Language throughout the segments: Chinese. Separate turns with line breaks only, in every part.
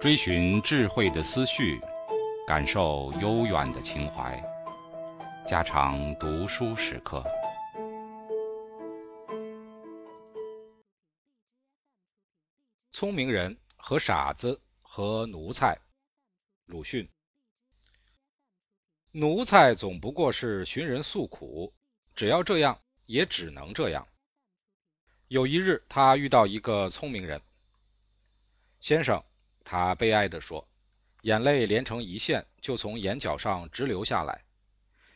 追寻智慧的思绪，感受悠远的情怀，家常读书时刻。聪明人和傻子和奴才，鲁迅。奴才总不过是寻人诉苦，只要这样，也只能这样。有一日，他遇到一个聪明人，先生。他悲哀地说，眼泪连成一线，就从眼角上直流下来。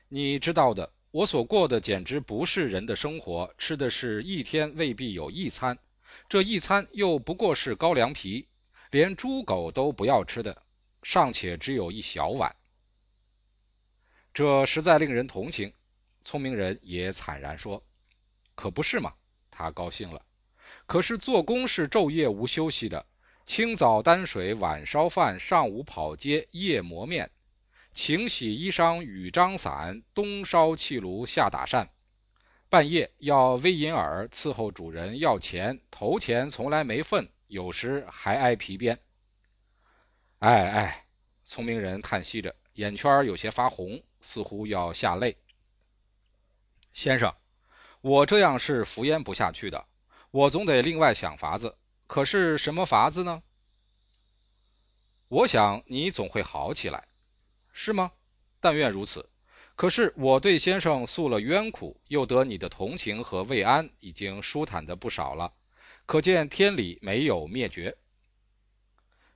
你知道的，我所过的简直不是人的生活，吃的是一天未必有一餐，这一餐又不过是高粱皮，连猪狗都不要吃的，尚且只有一小碗。这实在令人同情。聪明人也惨然说：“可不是嘛。”他高兴了。可是做工是昼夜无休息的。清早担水，晚烧饭，上午跑街，夜磨面，晴洗衣裳，雨张伞，冬烧气炉，夏打扇。半夜要微银耳伺候主人要钱，投钱从来没份，有时还挨皮鞭。哎哎，聪明人叹息着，眼圈有些发红，似乎要下泪。先生，我这样是敷衍不下去的，我总得另外想法子。可是什么法子呢？我想你总会好起来，是吗？但愿如此。可是我对先生诉了冤苦，又得你的同情和慰安，已经舒坦的不少了。可见天理没有灭绝。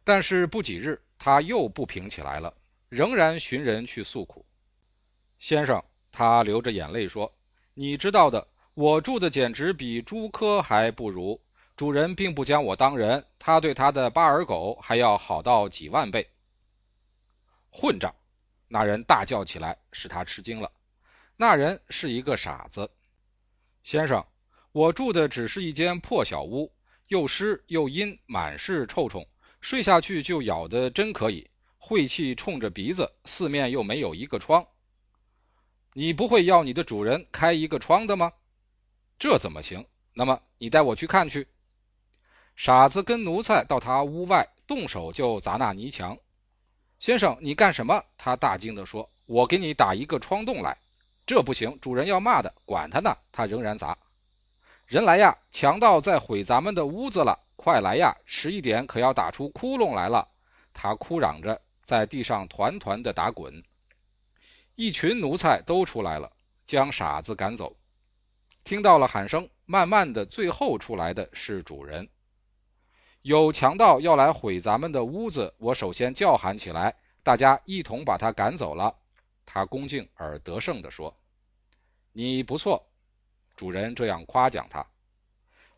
但是不几日，他又不平起来了，仍然寻人去诉苦。先生，他流着眼泪说：“你知道的，我住的简直比猪科还不如。”主人并不将我当人，他对他的巴尔狗还要好到几万倍。混账！那人大叫起来，使他吃惊了。那人是一个傻子。先生，我住的只是一间破小屋，又湿又阴，满是臭虫，睡下去就咬的真可以，晦气冲着鼻子，四面又没有一个窗。你不会要你的主人开一个窗的吗？这怎么行？那么你带我去看去。傻子跟奴才到他屋外，动手就砸那泥墙。先生，你干什么？他大惊地说：“我给你打一个窗洞来。”这不行，主人要骂的。管他呢，他仍然砸。人来呀，强盗在毁咱们的屋子了！快来呀，迟一点可要打出窟窿来了。他哭嚷着，在地上团团的打滚。一群奴才都出来了，将傻子赶走。听到了喊声，慢慢的，最后出来的是主人。有强盗要来毁咱们的屋子，我首先叫喊起来，大家一同把他赶走了。他恭敬而得胜地说：“你不错。”主人这样夸奖他。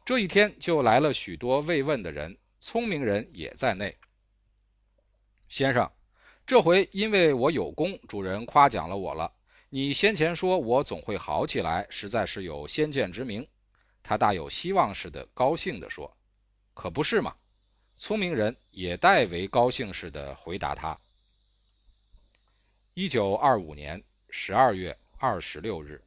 这一天就来了许多慰问的人，聪明人也在内。先生，这回因为我有功，主人夸奖了我了。你先前说我总会好起来，实在是有先见之明。他大有希望似的，高兴地说。可不是嘛！聪明人也代为高兴似的回答他。一九二五年十二月二十六日。